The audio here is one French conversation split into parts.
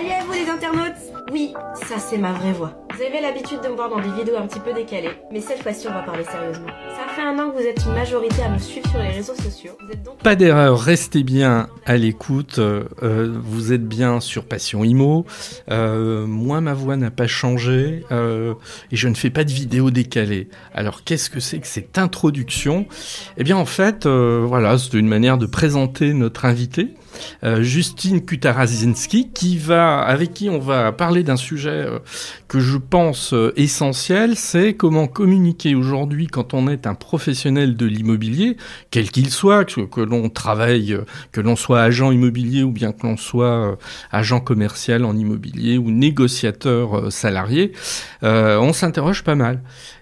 Salut à vous les internautes? Oui, ça c'est ma vraie voix. Vous avez l'habitude de me voir dans des vidéos un petit peu décalées, mais cette fois-ci on va parler sérieusement. Ça fait un an que vous êtes une majorité à me suivre sur les réseaux sociaux. Vous êtes donc... Pas d'erreur, restez bien à l'écoute. euh, euh, vous êtes bien sur Passion Imo. Euh, moi, ma voix n'a pas changé et je ne fais pas de vidéos décalées. Alors, qu'est-ce que c'est que cette introduction? Eh bien, en fait, voilà, c'est une manière de présenter notre invité. Justine Kutarazinski, qui va, avec qui on va parler d'un sujet que je pense euh, essentiel, c'est comment communiquer aujourd'hui quand on est un professionnel de l'immobilier, quel qu'il soit, que, l'on travaille, euh, que l'on soit agent immobilier ou bien que l'on soit euh, agent commercial en immobilier ou négociateur salarié, on s'interroge pas mal.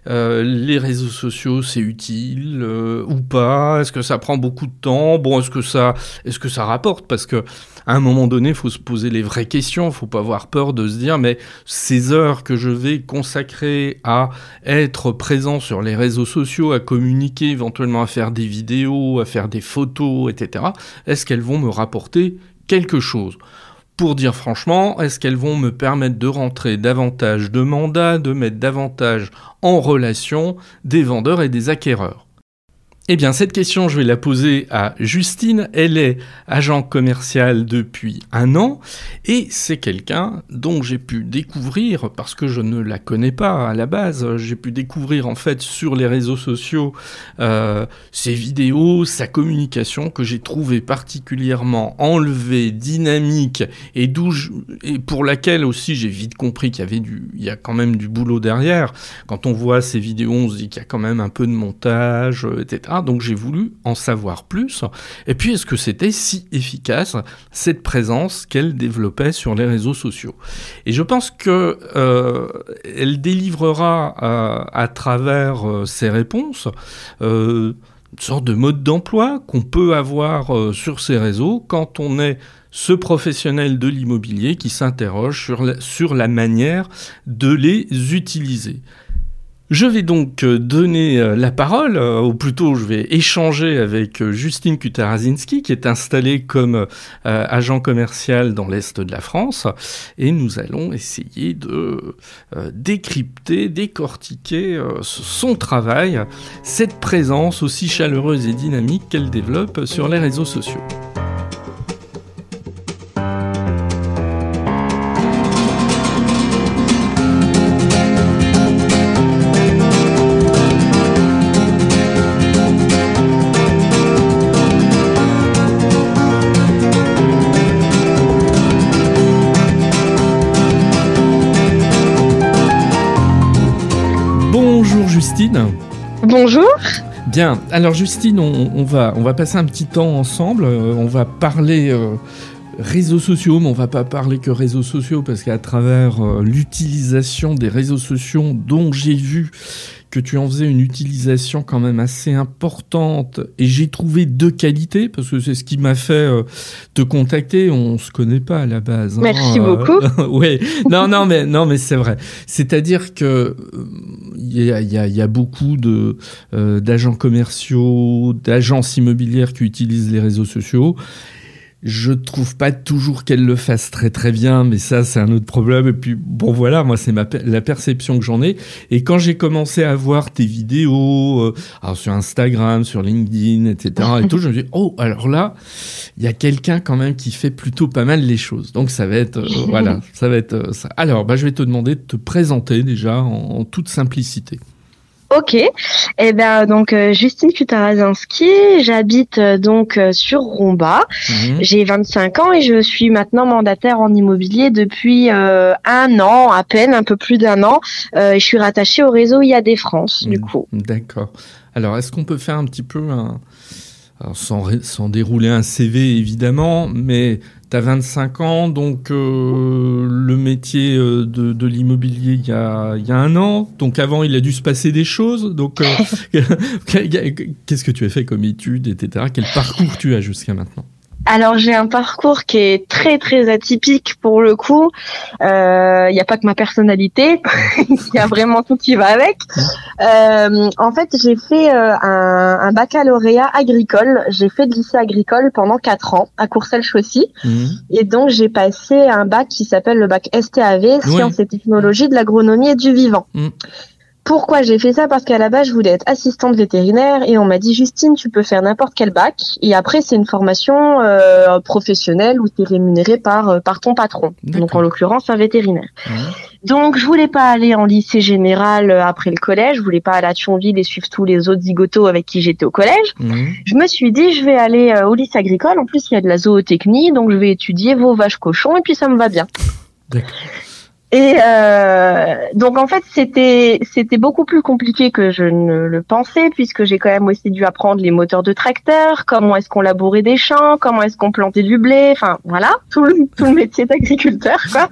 Euh, les réseaux sociaux, c'est utile euh, ou pas? Est-ce que ça prend beaucoup de temps? Bon, est-ce que ça, est-ce que ça rapporte? Parce que à un moment donné, il faut se poser les vraies questions. Il faut pas avoir peur de se dire, mais ces heures que je vais consacrer à être présent sur les réseaux sociaux, à communiquer, éventuellement à faire des vidéos, à faire des photos, etc. Est-ce qu'elles vont me rapporter quelque chose? Pour dire franchement, est-ce qu'elles vont me permettre de rentrer davantage de mandats, de mettre davantage en relation des vendeurs et des acquéreurs? Eh bien, cette question, je vais la poser à Justine. Elle est agent commercial depuis un an et c'est quelqu'un dont j'ai pu découvrir, parce que je ne la connais pas à la base, j'ai pu découvrir en fait sur les réseaux sociaux euh, ses vidéos, sa communication que j'ai trouvé particulièrement enlevée, dynamique et, d'où et pour laquelle aussi j'ai vite compris qu'il y avait du, il y a quand même du boulot derrière. Quand on voit ces vidéos, on se dit qu'il y a quand même un peu de montage, etc. Donc j'ai voulu en savoir plus. Et puis est-ce que c'était si efficace cette présence qu'elle développait sur les réseaux sociaux? Et je pense que euh, elle délivrera euh, à travers euh, ses réponses euh, une sorte de mode d'emploi qu'on peut avoir sur ces réseaux quand on est ce professionnel de l'immobilier qui s'interroge sur la manière de les utiliser. Je vais donc euh, donner euh, la parole, euh, ou plutôt je vais échanger avec Justine Kutarazinski, qui est installée comme agent commercial dans l'Est de la France, et nous allons essayer de décrypter, décortiquer son travail, cette présence aussi chaleureuse et dynamique qu'elle développe sur les réseaux sociaux. Justine. Bonjour. Bien, alors Justine, on, on va, on va passer un petit temps ensemble, euh, on va parler euh, réseaux sociaux, mais on va pas parler que réseaux sociaux, parce qu'à travers euh, l'utilisation des réseaux sociaux dont j'ai vu que tu en faisais une utilisation quand même assez importante, et j'ai trouvé deux qualités, parce que c'est ce qui m'a fait euh, te contacter, on se connaît pas à la base. hein, Merci euh, beaucoup. ouais, non, non, mais non, mais c'est vrai. C'est-à-dire que euh, il y a, y a beaucoup de euh, d'agents commerciaux, d'agences immobilières qui utilisent les réseaux sociaux. Je trouve pas toujours qu'elles le fassent très très bien, mais ça c'est un autre problème. Et puis bon voilà, moi c'est ma la perception que j'en ai. Et quand j'ai commencé à voir tes vidéos, euh, alors sur Instagram, sur LinkedIn, etc. et tout, je me dis oh alors là, il y a quelqu'un quand même qui fait plutôt pas mal les choses. Donc ça va être euh, voilà, ça va être euh, ça. Alors bah je vais te demander de te présenter déjà en toute simplicité. Ok. Eh ben donc euh, Justine Kutarazinski, j'habite euh, donc euh, sur Romba. Mhm. J'ai 25 ans et je suis maintenant mandataire en immobilier depuis euh, un an, à peine un peu plus d'un an. Euh, et je suis rattachée au réseau IAD France du Mm. coup. D'accord. Alors, est-ce qu'on peut faire un petit peu un. alors, sans, ré- sans dérouler un CV évidemment, mais tu as 25 ans, donc euh, le métier euh, de, de l'immobilier il y a, y a un an, donc avant il a dû se passer des choses. Donc, euh, qu'est-ce que tu as fait comme études, etc. Quel parcours tu as jusqu'à maintenant? Alors j'ai un parcours qui est très très atypique pour le coup. Il euh, n'y a pas que ma personnalité, il y a vraiment tout qui va avec. Euh, en fait, j'ai fait euh, un, un, baccalauréat agricole. J'ai fait de lycée agricole pendant quatre ans à Courcelles-Chaussy, mmh. et donc j'ai passé un bac qui s'appelle le bac STAV, Sciences et Technologies de l'agronomie et du vivant. Mmh. Pourquoi j'ai fait ça? Parce qu'à la base, je voulais être assistante vétérinaire et on m'a dit Justine, tu peux faire n'importe quel bac et après c'est une formation euh, professionnelle où tu es rémunéré par euh, par ton patron. Donc en l'occurrence un vétérinaire. Donc je voulais pas aller en lycée général euh, après le collège, je voulais pas aller à Thionville et suivre tous les autres zigotos avec qui j'étais au collège. Je me suis dit je vais aller au lycée agricole. En plus il y a de la zootechnie, donc je vais étudier vos vaches cochons et puis ça me va bien. Et euh, donc en fait c'était c'était beaucoup plus compliqué que je ne le pensais puisque j'ai quand même aussi dû apprendre les moteurs de tracteur, comment est-ce qu'on labourait des champs, comment est-ce qu'on plantait du blé, enfin voilà tout le, tout le métier d'agriculteur quoi.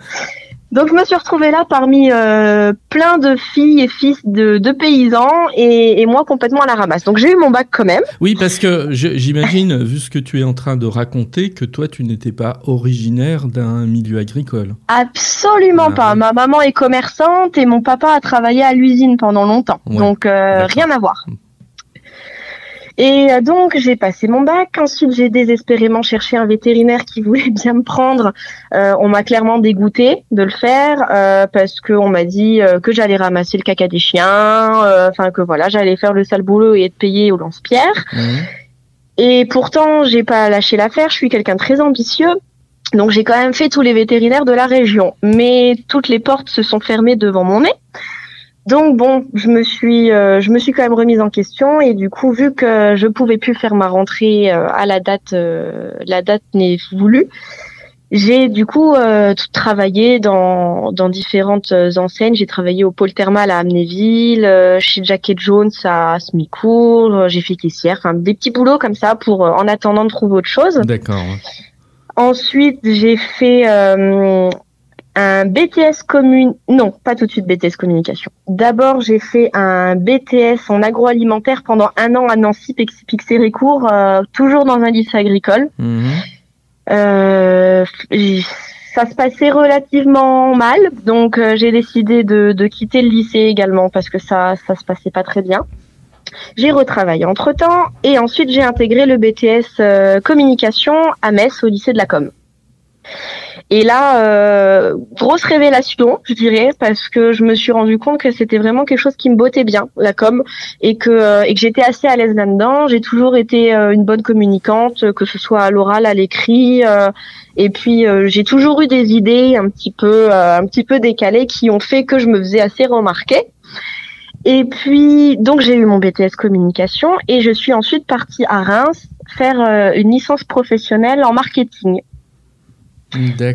Donc je me suis retrouvée là parmi euh, plein de filles et fils de, de paysans et, et, moi complètement à la ramasse. Donc j'ai eu mon bac quand même. Oui, parce que j'imagine, vu ce que tu es en train de raconter, que toi tu n'étais pas originaire d'un milieu agricole. Absolument ah pas. Ma maman est commerçante et mon papa a travaillé à l'usine pendant longtemps. Donc euh, rien à voir. Et euh, donc j'ai passé mon bac. Ensuite j'ai désespérément cherché un vétérinaire qui voulait bien me prendre. Euh, on m'a clairement dégoûté de le faire euh, parce qu'on m'a dit euh, que j'allais ramasser le caca des chiens, enfin que voilà j'allais faire le sale boulot et être payé au lance-pierre. Mmh. Et pourtant j'ai pas lâché l'affaire. Je suis quelqu'un de très ambitieux. Donc j'ai quand même fait tous les vétérinaires de la région, mais toutes les portes se sont fermées devant mon nez. Donc bon, je me suis, euh, je me suis quand même remise en question et du coup, vu que je pouvais plus faire ma rentrée euh, à la date, euh, la date n'est voulue, j'ai du coup travaillé dans, dans différentes enseignes. J'ai travaillé au pôle thermal à Amnéville, chez Jacket Jones à Smicourt, j'ai fait caissière, enfin des petits boulots comme ça pour en attendant de trouver autre chose. D'accord. Ensuite, j'ai fait un BTS commune, non, pas tout de suite BTS communication. D'abord, j'ai fait un BTS en agroalimentaire pendant un an à Nancy, Pixéricourt, euh, toujours dans un lycée agricole. Mhm. Euh, ça se passait relativement mal, donc euh, j'ai décidé de, de, quitter le lycée également parce que ça, ça se passait pas très bien. J'ai retravaillé entre temps et ensuite j'ai intégré le BTS euh, communication à Metz au lycée de la Com. Et là, euh, grosse révélation, je dirais, parce que je me suis rendu compte que c'était vraiment quelque chose qui me bottait bien, la com, et que, euh, et que j'étais assez à l'aise là-dedans. J'ai toujours été euh, une bonne communicante, que ce soit à l'oral, à l'écrit, et puis j'ai toujours eu des idées un petit peu, un petit peu décalées qui ont fait que je me faisais assez remarquer. Et puis, donc j'ai eu mon BTS communication et je suis ensuite partie à Reims faire une licence professionnelle en marketing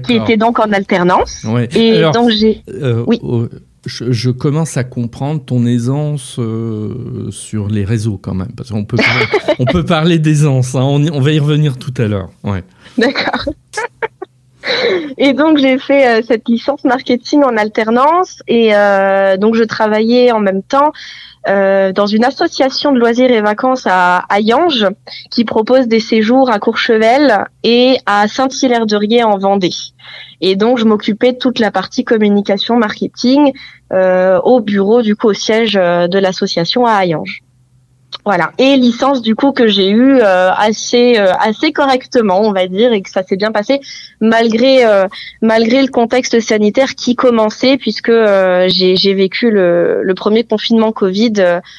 qui était donc en alternance. Et donc j'ai. Euh, oui. je, commence à comprendre ton aisance euh, sur les réseaux quand même, parce qu'on peut on peut parler d'aisance. Hein. on, on, va y revenir tout à l'heure. Ouais. D'accord. Et donc j'ai fait euh, cette licence marketing en alternance et donc je travaillais en même temps euh, dans une association de loisirs et vacances à, à qui propose des séjours à Courchevel et à Saint-Hilaire-de-Riez en Vendée. Et donc je m'occupais de toute la partie communication marketing euh, au bureau du coup au siège euh, de l'association à Ayange. Voilà. Et licence du coup que j'ai eu euh, assez euh, assez correctement, on va dire, et que ça s'est bien passé malgré euh, le contexte sanitaire qui commençait, puisque j'ai vécu le, premier confinement Covid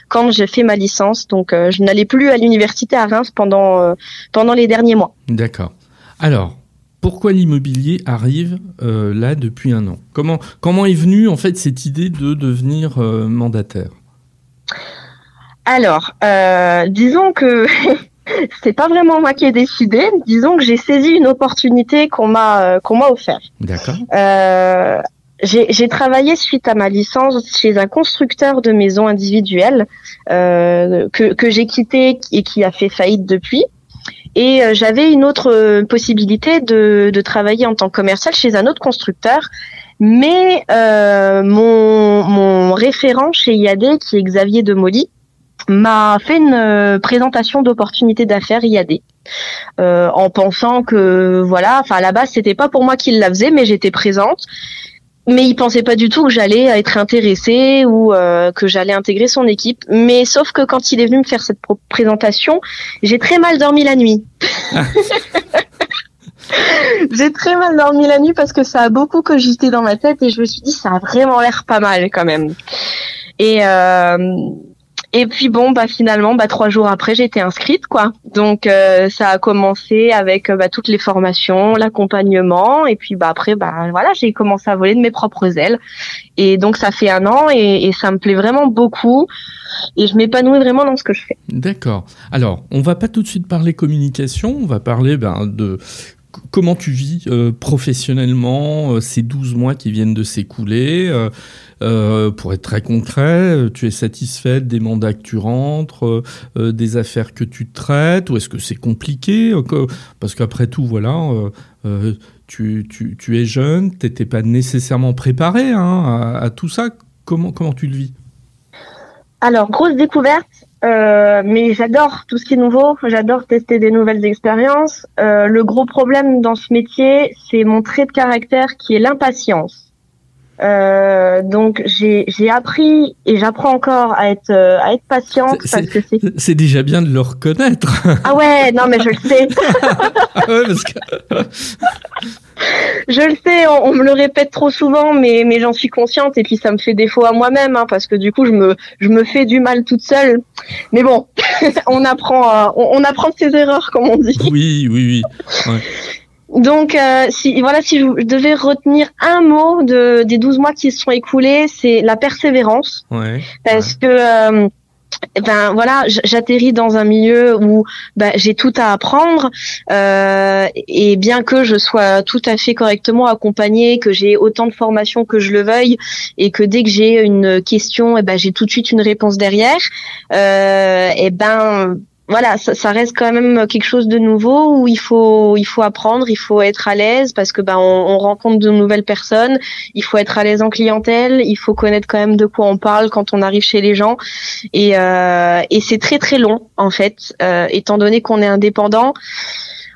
quand j'ai fait ma licence. Donc je n'allais plus à l'université à Reims pendant pendant les derniers mois. D'accord. Alors. Pourquoi l'immobilier arrive là depuis un an? Comment comment est venue en fait cette idée de devenir mandataire? Alors, euh, disons que c'est pas vraiment moi qui ai décidé. Disons que j'ai saisi une opportunité qu'on m'a euh, qu'on m'a offert. D'accord. Euh, j'ai travaillé suite à ma licence chez un constructeur de maisons individuelles euh, que, que j'ai quitté et qui a fait faillite depuis. Et euh, j'avais une autre possibilité de, de travailler en tant que commercial chez un autre constructeur. Mais euh, mon, mon référent chez IAD, qui est Xavier Demoli, m'a fait une euh, présentation d'opportunités d'affaires IAD. en pensant que voilà, enfin à la base c'était pas pour moi qu'il la faisait, mais j'étais présente mais il pensait pas du tout que j'allais être intéressée ou euh, que j'allais intégrer son équipe. Mais sauf que quand il est venu me faire cette présentation, j'ai très mal dormi la nuit. j'ai très mal dormi la nuit parce que ça a beaucoup cogité dans ma tête et je me suis dit ça a vraiment l'air pas mal quand même. Et euh, et puis bon, bah finalement, bah trois jours après, été inscrite, quoi. Donc euh, ça a commencé avec euh, bah, toutes les formations, l'accompagnement, et puis bah après, bah voilà, j'ai commencé à voler de mes propres ailes. Et donc ça fait un an et, et ça me plaît vraiment beaucoup. Et je m'épanouis vraiment dans ce que je fais. D'accord. Alors, on va pas tout de suite parler communication, on va parler ben, de comment tu vis euh, professionnellement ces 12 mois qui viennent de s'écouler euh, pour être très concret, euh, tu es satisfaite des mandats que tu rentres, euh, des affaires que tu traites, ou est-ce que c'est compliqué Parce qu'après tout, voilà, tu, es jeune, tu n'étais pas nécessairement préparé hein, à, tout ça. Comment, comment tu le vis? Alors, grosse découverte, mais j'adore tout ce qui est nouveau, j'adore tester des nouvelles expériences. le gros problème dans ce métier, c'est mon trait de caractère qui est l'impatience. Euh, donc j'ai j'ai appris et j'apprends encore à être euh, à être patiente parce que c'est c'est déjà bien de le reconnaître. Ah ouais non mais je le sais. ah ouais, parce que... je le sais on, on, me le répète trop souvent mais mais j'en suis consciente et puis ça me fait défaut à moi-même hein, parce que du coup je me je me fais du mal toute seule. Mais bon on apprend on, on, apprend de ses erreurs comme on dit. Oui oui oui. Ouais. Donc, euh, si voilà, si je devais retenir un mot de des 12 mois qui se sont écoulés, c'est la persévérance. Ouais, parce que euh, ben voilà, j'atterris dans un milieu où ben, j'ai tout à apprendre euh, et bien que je sois tout à fait correctement accompagnée, que j'ai autant de formations que je le veuille et que dès que j'ai une question, et eh ben j'ai tout de suite une réponse derrière, euh, et ben voilà, ça, reste quand même quelque chose de nouveau où il faut il faut apprendre, il faut être à l'aise parce que ben on, rencontre de nouvelles personnes, il faut être à l'aise en clientèle, il faut connaître quand même de quoi on parle quand on arrive chez les gens. Et euh, et c'est très très long en fait, euh, étant donné qu'on est indépendant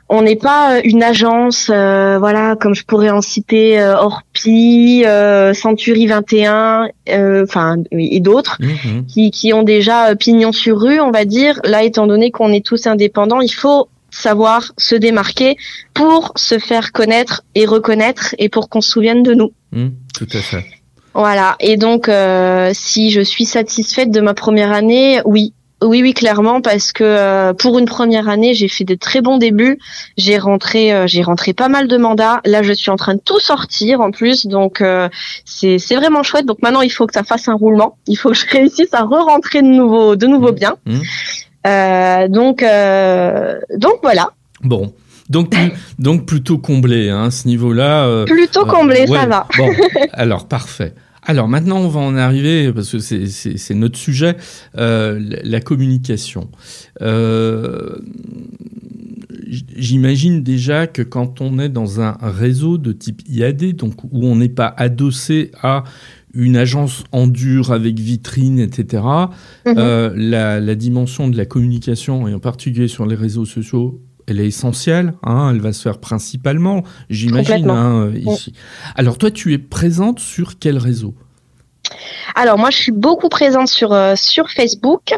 on n'est pas euh, une agence, euh, voilà, comme je pourrais en citer euh, Orpi, euh, Century 21, enfin et d'autres, mhm. qui, qui ont déjà pignon sur rue, on va dire. Là, étant donné qu'on est tous indépendants, il faut savoir se démarquer pour se faire connaître et reconnaître et pour qu'on se souvienne de nous. Mhm, tout à fait. Voilà. Et donc, si je suis satisfaite de ma première année, oui, oui, oui, clairement, parce que euh, pour une première année, j'ai fait des très bons débuts. J'ai rentré, euh, j'ai rentré pas mal de mandats. Là, je suis en train de tout sortir en plus, donc euh, c'est c'est vraiment chouette. Donc maintenant, il faut que ça fasse un roulement. Il faut que je réussisse à re-rentrer de nouveau, de nouveau mmh. bien. Mmh. donc donc voilà. Bon. Donc, donc plutôt comblé hein, ce niveau-là. plutôt comblé, ça va. Bon, alors parfait. Alors maintenant, on va en arriver, parce que c'est notre sujet, euh, la communication. Euh, J'imagine déjà que quand on est dans un réseau de type IAD, donc où on n'est pas adossé à une agence en dur avec vitrine, etc., mhm. euh, la, la, dimension de la communication, et en particulier sur les réseaux sociaux, elle est essentielle, hein, elle va se faire principalement, j'imagine, hein, ici. Alors toi, tu es présente sur quel réseau? Alors moi je suis beaucoup présente sur euh, sur Facebook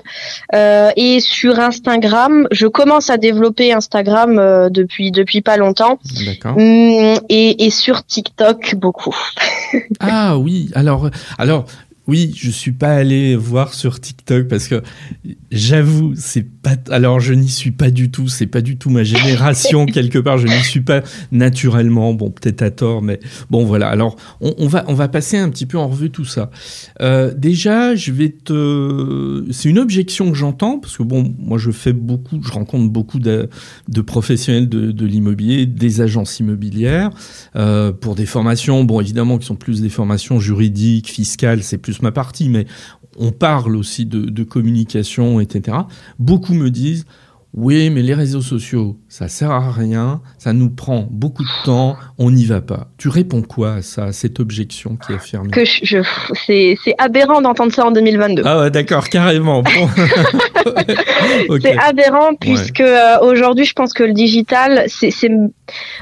euh, et sur Instagram. Je commence à développer Instagram euh, depuis depuis pas longtemps. D'accord. Hum, et, et sur TikTok beaucoup. ah oui, alors alors oui, je suis pas allé voir sur TikTok parce que j'avoue, c'est pas. Alors, je n'y suis pas du tout. C'est pas du tout ma génération quelque part. Je n'y suis pas naturellement. Bon, peut-être à tort, mais bon, voilà. Alors, on, va on va passer un petit peu en revue tout ça. Euh, déjà, je vais te. C'est une objection que j'entends parce que bon, moi, je fais beaucoup, je rencontre beaucoup de, de professionnels de, de l'immobilier, des agences immobilières euh, pour des formations. Bon, évidemment, qui sont plus des formations juridiques, fiscales. C'est plus ma partie, mais on parle aussi de, communication, etc. Beaucoup me disent oui, mais les réseaux sociaux, ça sert à rien, ça nous prend beaucoup de temps, on n'y va pas. Tu réponds quoi à ça, à cette objection qui est affirmée Que je, c'est, aberrant d'entendre ça en 2022. Ah ouais, d'accord, carrément. C'est aberrant puisque euh, aujourd'hui, je pense que le digital, c'est, c'est,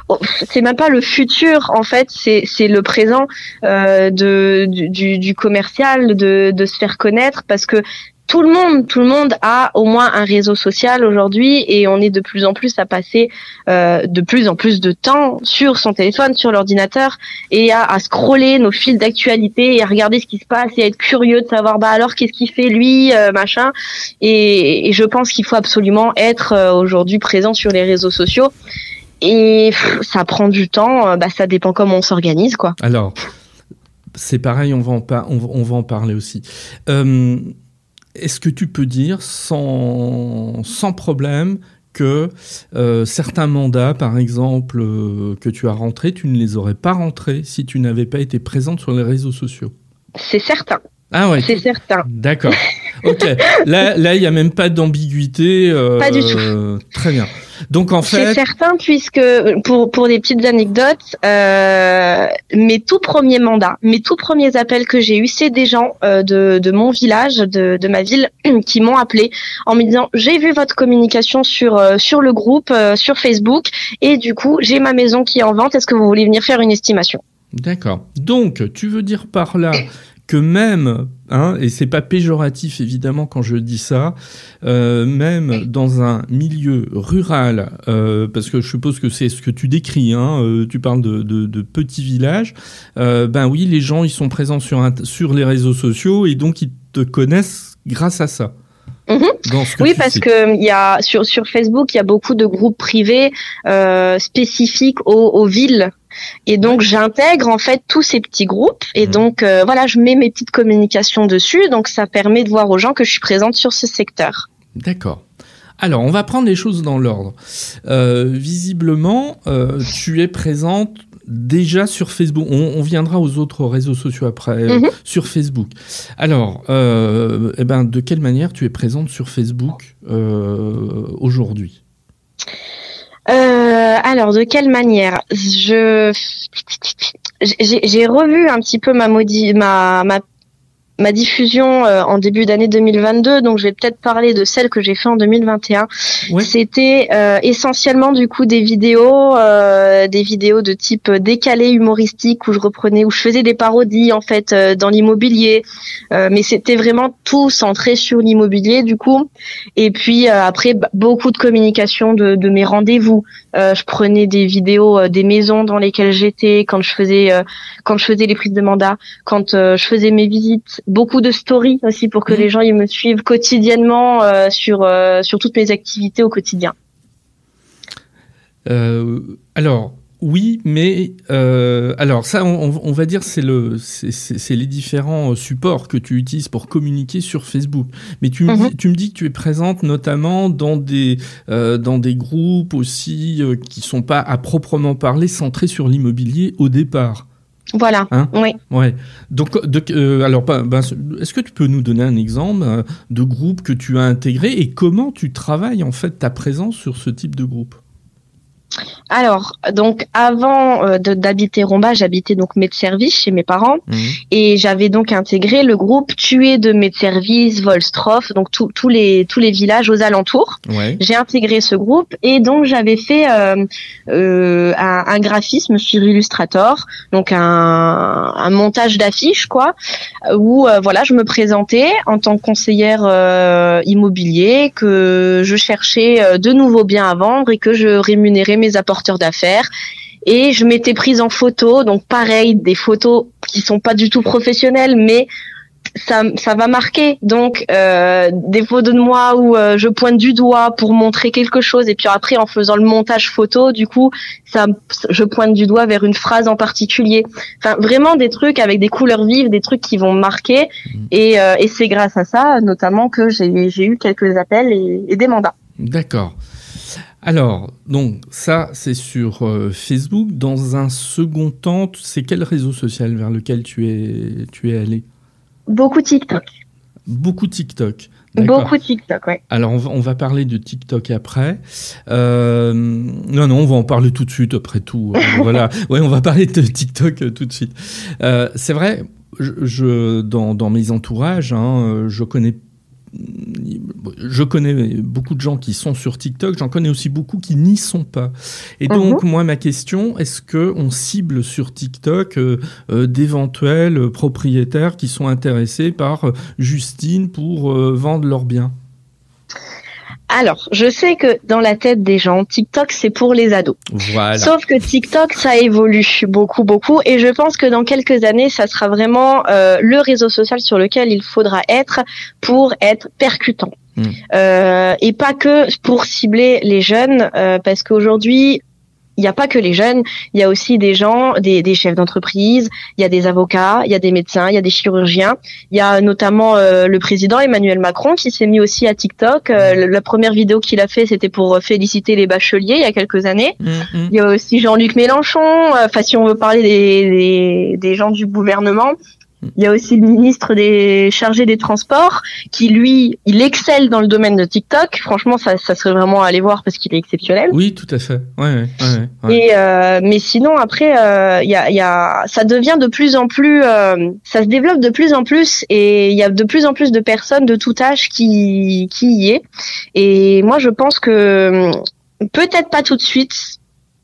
oh, même pas le futur en fait, c'est, c'est le présent euh, de, du, du commercial, de, de se faire connaître parce que tout le monde, tout le monde a au moins un réseau social aujourd'hui et on est de plus en plus à passer euh, de plus en plus de temps sur son téléphone, sur l'ordinateur et à, à scroller nos fils d'actualité et à regarder ce qui se passe et à être curieux de savoir bah alors qu'est-ce qu'il fait lui, euh, machin. Et, je pense qu'il faut absolument être euh, aujourd'hui présent sur les réseaux sociaux et ça prend du temps. Bah ça dépend comment on s'organise quoi. Alors c'est pareil, on va en, on va en parler aussi. Est-ce que tu peux dire sans, sans problème que euh, certains mandats, par exemple, euh, que tu as rentrés, tu ne les aurais pas rentrés si tu n'avais pas été présente sur les réseaux sociaux? C'est certain. Ah ouais. C'est certain. D'accord. Ok. Là, là, il n'y a même pas d'ambiguïté. Euh, pas du tout. Très bien. Donc en fait, c'est certain puisque pour pour des petites anecdotes, euh, mes tout premiers mandats, mes tout premiers appels que j'ai eus, c'est des gens euh, de de mon village, de de ma ville, qui m'ont appelé en me disant j'ai vu votre communication sur euh, sur le groupe sur Facebook et du coup j'ai ma maison qui est en vente. Est-ce que vous voulez venir faire une estimation? D'accord. Donc, tu veux dire par là que même, hein, et c'est pas péjoratif évidemment quand je dis ça, euh, même dans un milieu rural, euh, parce que je suppose que c'est ce que tu décris, hein, euh, tu parles de, de, de petits villages, euh, ben oui, les gens ils sont présents sur, un, sur les réseaux sociaux et donc ils te connaissent grâce à ça. Mmh. oui, parce que il y a sur sur Facebook, il y a beaucoup de groupes privés euh, spécifiques aux, aux villes et donc j'intègre en fait tous ces petits groupes et mmh. donc euh, voilà, je mets mes petites communications dessus, donc ça permet de voir aux gens que je suis présente sur ce secteur. D'accord. Alors, on va prendre les choses dans l'ordre. Euh, visiblement, euh, tu es présente déjà sur Facebook. On, viendra aux autres réseaux sociaux après, euh, mmh. sur Facebook. Alors, eh ben, de quelle manière tu es présente sur Facebook aujourd'hui? Euh, alors, de quelle manière Je j'ai revu un petit peu ma, ma, ma ma diffusion euh, en début d'année 2022, donc je vais peut-être parler de celle que j'ai fait en 2021. C'était euh, essentiellement du coup des vidéos, euh, des vidéos de type décalé humoristique où je reprenais, où je faisais des parodies en fait dans l'immobilier, mais c'était vraiment tout centré sur l'immobilier du coup. Et puis après beaucoup de communication de, de mes rendez-vous. je prenais des vidéos des maisons dans lesquelles j'étais quand je faisais quand je faisais les prises de mandat, quand je faisais mes visites beaucoup de stories aussi pour que mhm. les gens ils me suivent quotidiennement euh, sur euh, sur toutes mes activités au quotidien. Euh, alors oui, mais alors ça, on, va dire c'est le c'est les différents supports que tu utilises pour communiquer sur Facebook. Mais tu, me, mhm. dis, tu me dis que tu es présente notamment dans des dans des groupes aussi qui sont pas à proprement parler centrés sur l'immobilier au départ. Voilà. Hein oui. Ouais. Donc, euh, alors, ben, est-ce que tu peux nous donner un exemple euh, de groupe que tu as intégré et comment tu travailles en fait ta présence sur ce type de groupe? Alors, donc avant euh, d'habiter Romba, j'habitais donc service chez mes parents mhm. et j'avais donc intégré le groupe Tué de service Volstroff, donc tous les tous les villages aux alentours. J'ai intégré ce groupe et donc j'avais fait euh, euh, un, un, graphisme sur Illustrator, donc un, un montage d'affiches quoi, où voilà je me présentais en tant que conseillère immobilier, que je cherchais de nouveaux biens à vendre et que je rémunérais mes apporteurs d'affaires. Et je m'étais prise en photo. Donc pareil des photos qui sont pas du tout professionnelles mais ça, ça va marquer. Donc euh, des photos de moi où euh, je pointe du doigt pour montrer quelque chose. Et puis après en faisant le montage photo du coup ça je pointe du doigt vers une phrase en particulier. Enfin vraiment des trucs avec des couleurs vives des trucs qui vont marquer. Mmh. et, euh, et c'est grâce à ça notamment que j'ai eu quelques appels et, et des mandats. D'accord alors, donc ça, c'est sur euh, Facebook. Dans un second temps, c'est quel réseau social vers lequel tu es, tu es allé? Beaucoup TikTok. Beaucoup TikTok. Beaucoup TikTok, ouais. Alors on va, on va, parler de TikTok après. Euh, non, non, on va en parler tout de suite après tout. voilà, ouais, on va parler de TikTok euh, tout de suite. Euh, c'est vrai, je, je dans, dans, mes entourages, hein, je connais je connais beaucoup de gens qui sont sur TikTok, j'en connais aussi beaucoup qui n'y sont pas. Et donc, mhm. moi, ma question, est-ce qu'on cible sur TikTok euh, euh, d'éventuels propriétaires qui sont intéressés par euh, Justine pour vendre leurs biens? Alors, je sais que dans la tête des gens, TikTok, c'est pour les ados. Voilà. Sauf que TikTok, ça évolue beaucoup, beaucoup. Et je pense que dans quelques années, ça sera vraiment euh, le réseau social sur lequel il faudra être pour être percutant. Hmm. Euh, et pas que pour cibler les jeunes, euh, parce qu'aujourd'hui, il n'y a pas que les jeunes, il y a aussi des gens, des, des chefs d'entreprise, il y a des avocats, il y a des médecins, il y a des chirurgiens. Il y a notamment euh, le président Emmanuel Macron qui s'est mis aussi à TikTok. Euh, la première vidéo qu'il a fait, c'était pour féliciter les bacheliers il y a quelques années. Mm, mm. Il y a aussi Jean-Luc Mélenchon. Enfin, si on veut parler des, des, des gens du gouvernement, il y a aussi le ministre des chargé des transports qui lui, il excelle dans le domaine de TikTok. Franchement, ça, ça serait vraiment à aller voir parce qu'il est exceptionnel. Oui, tout à fait. Ouais, ouais, ouais. Et euh, mais sinon après, euh, il y, a, y a, ça devient de plus en plus, euh, ça se développe de plus en plus et il y a de plus en plus de personnes de tout âge qui qui y est. Et moi, je pense que peut-être pas tout de suite,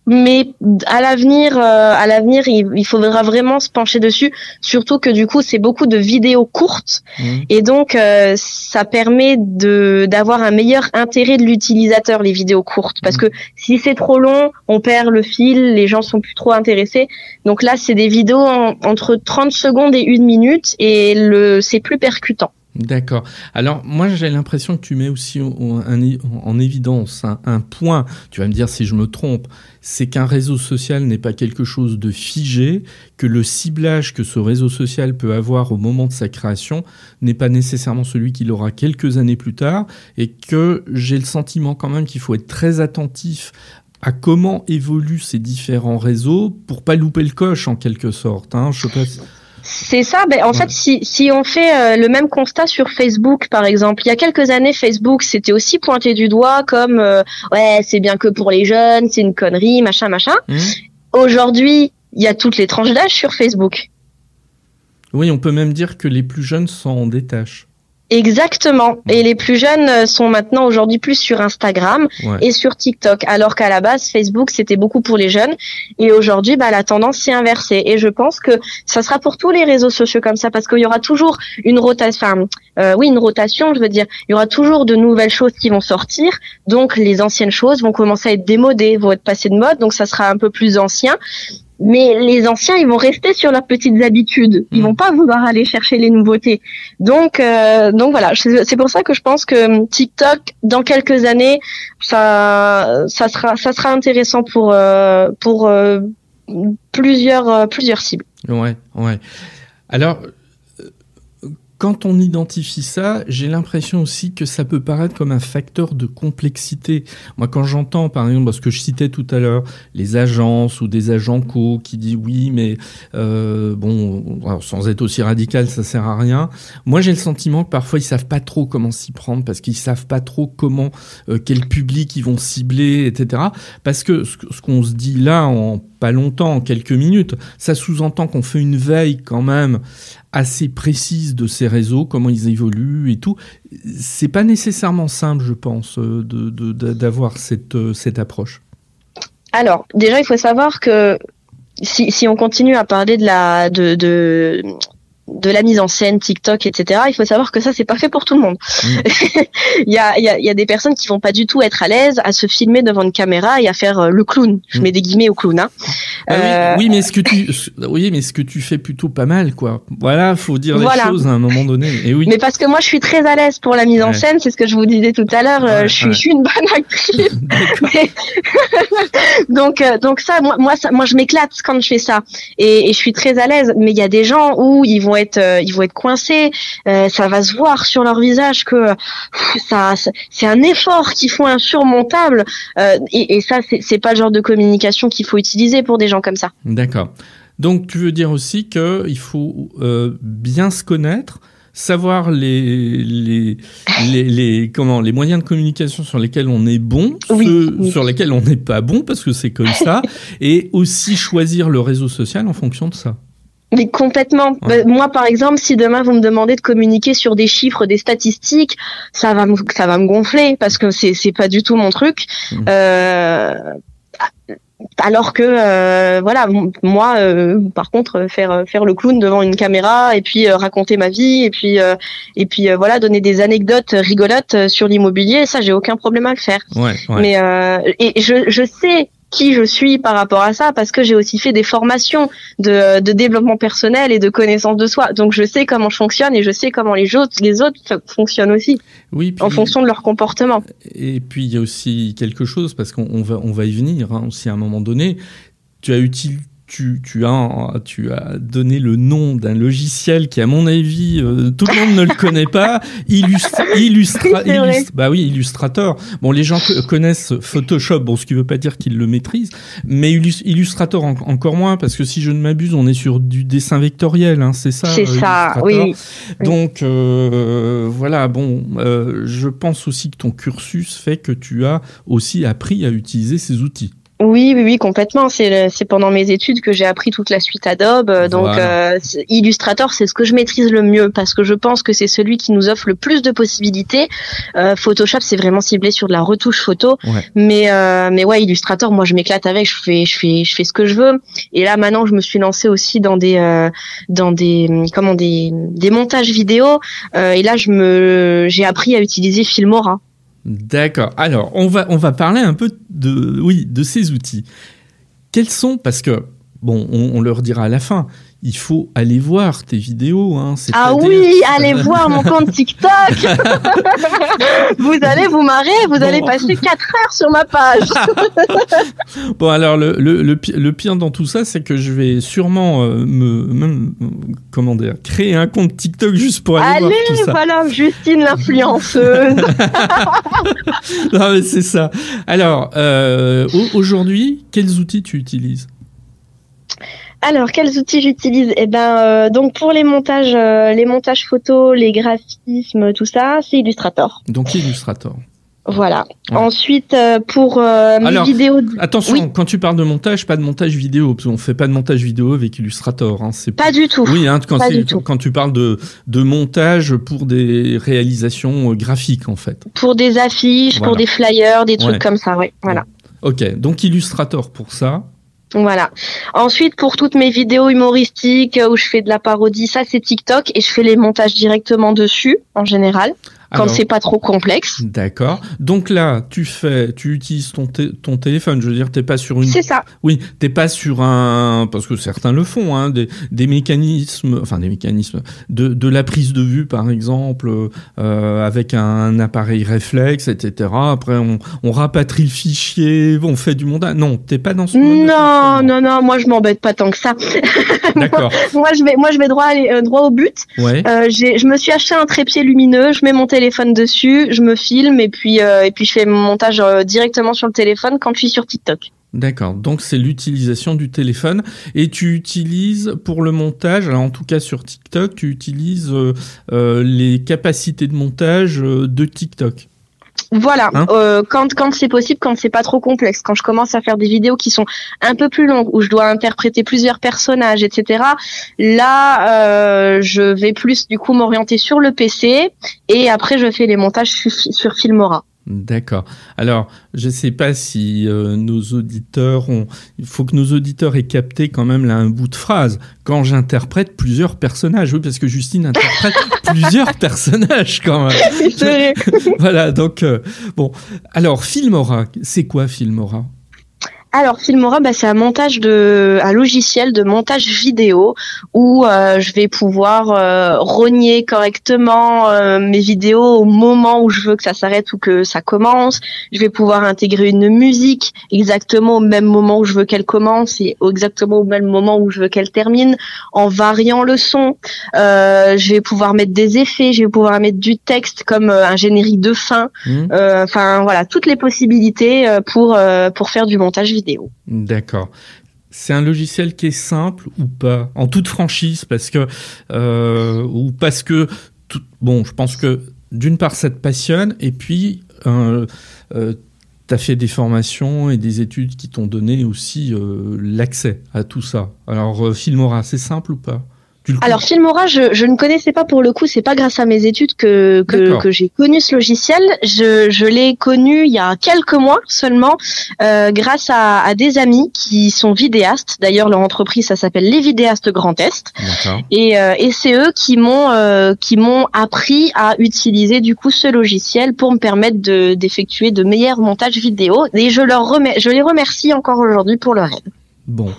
mais à l'avenir, euh, à l'avenir, il, faudra vraiment se pencher dessus. Surtout que du coup, c'est beaucoup de vidéos courtes, mmh. et donc euh, ça permet de d'avoir un meilleur intérêt de l'utilisateur les vidéos courtes. Parce mmh. que si c'est trop long, on perd le fil, les gens sont plus trop intéressés. Donc là, c'est des vidéos entre 30 secondes et une minute, et le c'est plus percutant. D'accord. Alors moi j'ai l'impression que tu mets aussi en, évidence un, point, tu vas me dire si je me trompe, c'est qu'un réseau social n'est pas quelque chose de figé, que le ciblage que ce réseau social peut avoir au moment de sa création n'est pas nécessairement celui qu'il aura quelques années plus tard, et que j'ai le sentiment quand même qu'il faut être très attentif à comment évoluent ces différents réseaux pour pas louper le coche en quelque sorte. Hein. C'est ça. Ben, en fait, si, si on fait euh, le même constat sur Facebook, par exemple, il y a quelques années, Facebook, c'était aussi pointé du doigt comme euh, ouais, c'est bien que pour les jeunes, c'est une connerie, machin, machin. Mmh. Aujourd'hui, il y a toutes les tranches d'âge sur Facebook. Oui, on peut même dire que les plus jeunes s'en détachent. Exactement. Et les plus jeunes euh, sont maintenant aujourd'hui plus sur Instagram et sur TikTok, alors qu'à la base Facebook c'était beaucoup pour les jeunes. Et aujourd'hui, bah, la tendance s'est inversée. Et je pense que ça sera pour tous les réseaux sociaux comme ça, parce qu'il y aura toujours une rotation. Enfin, euh, oui, une rotation. Je veux dire, il y aura toujours de nouvelles choses qui vont sortir. Donc les anciennes choses vont commencer à être démodées, vont être passées de mode. Donc ça sera un peu plus ancien mais les anciens ils vont rester sur leurs petites habitudes. Ils mm. vont pas vouloir aller chercher les nouveautés. Donc euh, donc voilà. C'est pour ça que je pense que TikTok dans quelques années ça ça sera ça sera intéressant pour euh, pour euh, plusieurs plusieurs cibles. Ouais ouais. Alors quand on identifie ça, j'ai l'impression aussi que ça peut paraître comme un facteur de complexité. Moi, quand j'entends, par exemple, parce que je citais tout à l'heure, les agences ou des agents co qui disent oui, mais euh, bon, sans être aussi radical, ça sert à rien. Moi, j'ai le sentiment que parfois ils savent pas trop comment s'y prendre parce qu'ils savent pas trop comment, euh, quel public ils vont cibler, etc. Parce que ce, ce qu'on se dit là en pas longtemps, en quelques minutes, ça sous-entend qu'on fait une veille quand même assez précise de ces réseaux, comment ils évoluent et tout. C'est pas nécessairement simple, je pense, euh, d'avoir cette, euh, cette approche. Alors, déjà, il faut savoir que si, si on continue à parler de la de, de de la mise en scène, TikTok, etc. Il faut savoir que ça, c'est pas fait pour tout le monde. Mm. il, y a, il, y a, il y a des personnes qui vont pas du tout être à l'aise à se filmer devant une caméra et à faire euh, le clown. Je mm. mets des guillemets au clown. Hein. Ah euh, oui, mais ce que tu, oui, mais ce que tu fais plutôt pas mal, quoi. Voilà, faut dire les choses à un moment donné. Et oui. Mais parce que moi, je suis très à l'aise pour la mise en scène. C'est ce que je vous disais tout à l'heure. Euh, je, suis, je suis une bonne actrice. donc, donc ça, moi, moi, ça, moi, je m'éclate quand je fais ça, et, et je suis très à l'aise. Mais il y a des gens où ils vont être, euh, ils vont être coincés. Euh, ça va se voir sur leur visage que ça, c'est un effort qu'ils font insurmontable. Euh, et, et ça, c'est pas le genre de communication qu'il faut utiliser pour des gens comme ça. D'accord. Donc tu veux dire aussi qu'il faut bien se connaître, savoir les, les, les, les, comment, les moyens de communication sur lesquels on est bon, Oui, ceux oui. sur lesquels on n'est pas bon, parce que c'est comme ça, et aussi choisir le réseau social en fonction de ça. Mais complètement. Ouais. Bah, Moi, par exemple, si demain vous me demandez de communiquer sur des chiffres, des statistiques, ça va me, ça va me gonfler parce que c'est, c'est pas du tout mon truc. Mhm. Euh, alors que, euh, voilà, moi, euh, par contre, faire faire le clown devant une caméra et puis euh, raconter ma vie et puis euh, et puis euh, voilà, donner des anecdotes rigolotes sur l'immobilier, ça, j'ai aucun problème à le faire. Ouais, ouais. Mais euh, et je, je sais qui je suis par rapport à ça parce que j'ai aussi fait des formations de, de développement personnel et de connaissance de soi. Donc je sais comment je fonctionne et je sais comment les autres les autres f- fonctionnent aussi oui, puis- en fonction de leur comportement. Et puis il y a aussi quelque chose, parce qu'on on va, on va y venir hein, aussi à un moment donné. Tu as utilisé. Tu, tu, as, tu as donné le nom d'un logiciel qui, à mon avis, euh, tout le monde ne le connaît pas. Illustra, Illustra, C'est vrai. Illust- bah oui, Illustrator. Bon, les gens co- connaissent Photoshop, bon, ce qui veut pas dire qu'ils le maîtrisent, mais Illus- Illustrator en- encore moins, parce que si je ne m'abuse, on est sur du dessin vectoriel, hein, c'est ça. C'est euh, ça. Oui. Donc euh, voilà, bon, euh, je pense aussi que ton cursus fait que tu as aussi appris à utiliser ces outils. Oui, oui, oui, complètement. C'est pendant mes études que j'ai appris toute la suite Adobe. Euh, Donc, Voilà. euh, Illustrator, c'est ce que je maîtrise le mieux parce que je pense que c'est celui qui nous offre le plus de possibilités. Euh, Photoshop, c'est vraiment ciblé sur de la retouche photo. Ouais. Mais, euh, mais ouais, Illustrator, moi, je m'éclate avec. Je fais, je fais, je fais ce que je veux. Et là, maintenant, je me suis lancée aussi dans des, euh, dans des, comment des, des montages vidéo. Euh, et là, je me, j'ai appris à utiliser Filmora. D'accord. Alors, on va on va parler un peu de oui de ces outils. Quels sont parce que bon, on, on leur dira à la fin. Il faut aller voir tes vidéos. Hein, Ah oui, allez voir mon compte TikTok. vous allez vous marrer, vous Bon. allez passer 4 heures sur ma page. Bon, alors le, le, le, pi- le pire dans tout ça, c'est que je vais sûrement euh, me comment dire créer un compte TikTok juste pour aller voir allez, tout ça. voilà, Justine l'influenceuse. Non, mais c'est ça. Alors, euh, au- aujourd'hui, quels outils tu utilises? Alors, quels outils j'utilise? Eh ben, euh, donc pour les montages, euh, les montages photos, les graphismes, tout ça, c'est Illustrator. Donc Illustrator. Voilà. Ouais. Ensuite, euh, pour euh, mes Alors, vidéos, Attention, Oui. quand tu parles de montage, pas de montage vidéo, parce qu'on fait pas de montage vidéo avec Illustrator. Hein, c'est pas du tout. Oui, hein, quand, du tout. quand tu parles de, de montage pour des réalisations graphiques, en fait. Pour des affiches, Voilà. pour des flyers, des trucs Ouais. comme ça, ouais. Voilà. Ok, donc Illustrator pour ça. Voilà. Ensuite, pour toutes mes vidéos humoristiques euh, où je fais de la parodie, ça c'est TikTok et je fais les montages directement dessus en général quand c'est pas trop complexe. D'accord. Donc là, tu fais, tu utilises ton, ton téléphone. Je veux dire, t'es pas sur une. C'est ça. Oui, t'es pas sur un, parce que certains le font, hein, des, des mécanismes, enfin des mécanismes de, de la prise de vue, par exemple, euh, avec un appareil réflexe, etc. Après, on, on rapatrie le fichier, on fait du montage. Non, t'es pas dans ce Non, non, non, moi je m'embête pas tant que ça. D'accord. moi je vais, moi je vais droit, aller- euh, droit au but. Ouais. Euh, je me suis acheté un trépied lumineux, je mets mon téléphone dessus, je me filme et puis euh, je fais mon montage euh, directement sur le téléphone quand je suis sur TikTok. D'accord. Donc c'est l'utilisation du téléphone et tu utilises pour le montage, en tout cas sur TikTok, tu utilises euh, les capacités de montage de TikTok. Voilà, Hein euh, quand quand c'est possible, quand c'est pas trop complexe, quand je commence à faire des vidéos qui sont un peu plus longues, où je dois interpréter plusieurs personnages, etc. Là, euh, je vais plus du coup m'orienter sur le PC et après je fais les montages sur, sur Filmora. D'accord. Alors, je ne sais pas si euh, nos auditeurs ont... Il faut que nos auditeurs aient capté quand même là un bout de phrase. Quand j'interprète plusieurs personnages. Oui, parce que Justine interprète plusieurs personnages quand même. C'est vrai. Voilà, donc... euh, bon. Alors, Filmora, c'est quoi Filmora? Alors Filmora, bah, c'est un montage de, un logiciel de montage vidéo où euh, je vais pouvoir euh, rogner correctement euh, mes vidéos au moment où je veux que ça s'arrête ou que ça commence. Je vais pouvoir intégrer une musique exactement au même moment où je veux qu'elle commence et exactement au même moment où je veux qu'elle termine, en variant le son. Euh, je vais pouvoir mettre des effets, je vais pouvoir mettre du texte comme euh, un générique de fin. Hmm Euh, Enfin voilà, toutes les possibilités euh, pour euh, pour faire du montage vidéo. D'accord. C'est un logiciel qui est simple ou pas? En toute franchise, parce que... euh, ou parce que bon, je pense que d'une part, ça te passionne, et puis, euh, euh, tu as fait des formations et des études qui t'ont donné aussi euh, l'accès à tout ça. Alors, Filmora, c'est simple ou pas? Alors Filmora, je, je, ne connaissais pas pour le coup. C'est pas grâce à mes études que que, que j'ai connu ce logiciel. Je, je l'ai connu il y a quelques mois seulement, euh, grâce à, à, des amis qui sont vidéastes. D'ailleurs, leur entreprise, ça s'appelle Les Vidéastes Grand Est. Et, euh, et c'est eux qui m'ont euh, qui m'ont appris à utiliser du coup ce logiciel pour me permettre de d'effectuer de meilleurs montages vidéo. Et je leur remets, je les remercie encore aujourd'hui pour leur aide. Bon.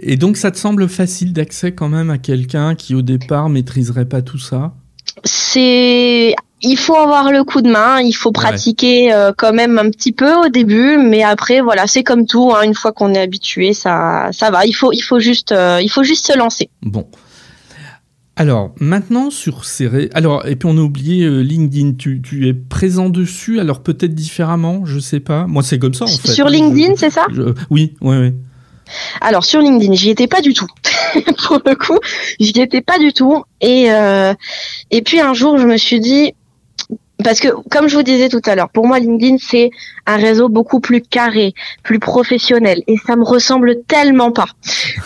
Et donc, ça te semble facile d'accès quand même à quelqu'un qui, au départ, maîtriserait pas tout ça? C'est il faut avoir le coup de main, il faut pratiquer euh, quand même un petit peu au début, mais après voilà, c'est comme tout. Hein, une fois qu'on est habitué, ça, ça va. Il faut, il faut juste, euh, il faut juste se lancer. Bon. Alors maintenant sur ces alors et puis on a oublié euh, LinkedIn. Tu, tu es présent dessus. Alors peut-être différemment, je sais pas. Moi c'est comme ça en fait. Sur LinkedIn, c'est ça? Oui, oui, oui. Alors sur LinkedIn, j'y étais pas du tout. Pour le coup, j'y étais pas du tout. Et euh, et puis un jour, je me suis dit parce que comme je vous disais tout à l'heure, pour moi LinkedIn c'est un réseau beaucoup plus carré, plus professionnel et ça me ressemble tellement pas.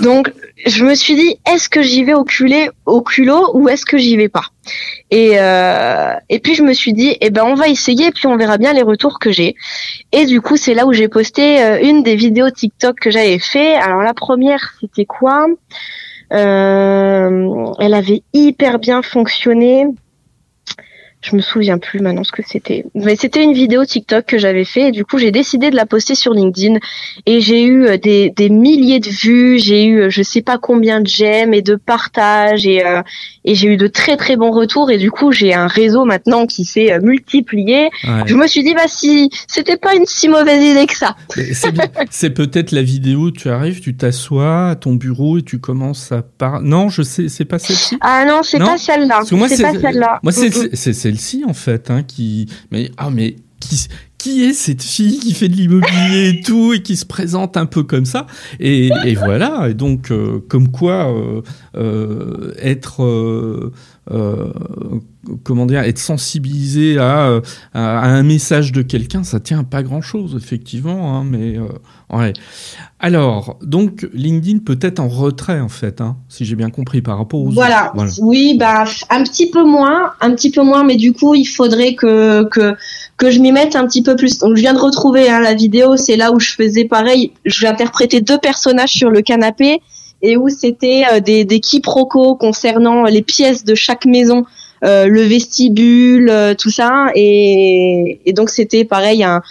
Donc je me suis dit est-ce que j'y vais au culé, au culot ou est-ce que j'y vais pas? Et euh, et puis je me suis dit eh ben on va essayer puis on verra bien les retours que j'ai. Et du coup c'est là où j'ai posté euh, une des vidéos TikTok que j'avais fait. Alors la première c'était quoi? Euh, Elle avait hyper bien fonctionné je me souviens plus maintenant ce que c'était. Mais c'était une vidéo TikTok que j'avais fait et du coup j'ai décidé de la poster sur LinkedIn et j'ai eu euh, des, milliers de vues, j'ai eu euh, je sais pas combien de j'aime et de partages et, euh, et j'ai eu de très très bons retours et du coup j'ai un réseau maintenant qui s'est multiplié. Je me suis dit bah si c'était pas une si mauvaise idée que ça. C'est peut-être la vidéo, tu arrives, tu t'assois à ton bureau et tu commences à parler. Non, je sais, c'est pas celle-ci. Ah non, c'est pas celle-là. C'est pas celle-là. Moi c'est celle-ci en fait, hein, qui mais ah mais qui qui est cette fille qui fait de l'immobilier et tout et qui se présente un peu comme ça et, et voilà et donc euh, comme quoi euh, euh, être comment dire être sensibilisé à, à, un message de quelqu'un ça tient à pas grand chose effectivement hein, mais ouais alors donc LinkedIn peut être en retrait en fait hein, si j'ai bien compris par rapport aux voilà. voilà. oui bah un petit peu moins un petit peu moins mais du coup il faudrait que que que je m'y mette un petit peu plus donc je viens de retrouver hein, la vidéo c'est là où je faisais pareil je vais interpréter deux personnages sur le canapé et où c'était euh, des, des quiproquos concernant les pièces de chaque maison, euh, le vestibule, euh, tout ça. Et, et donc c'était pareil un,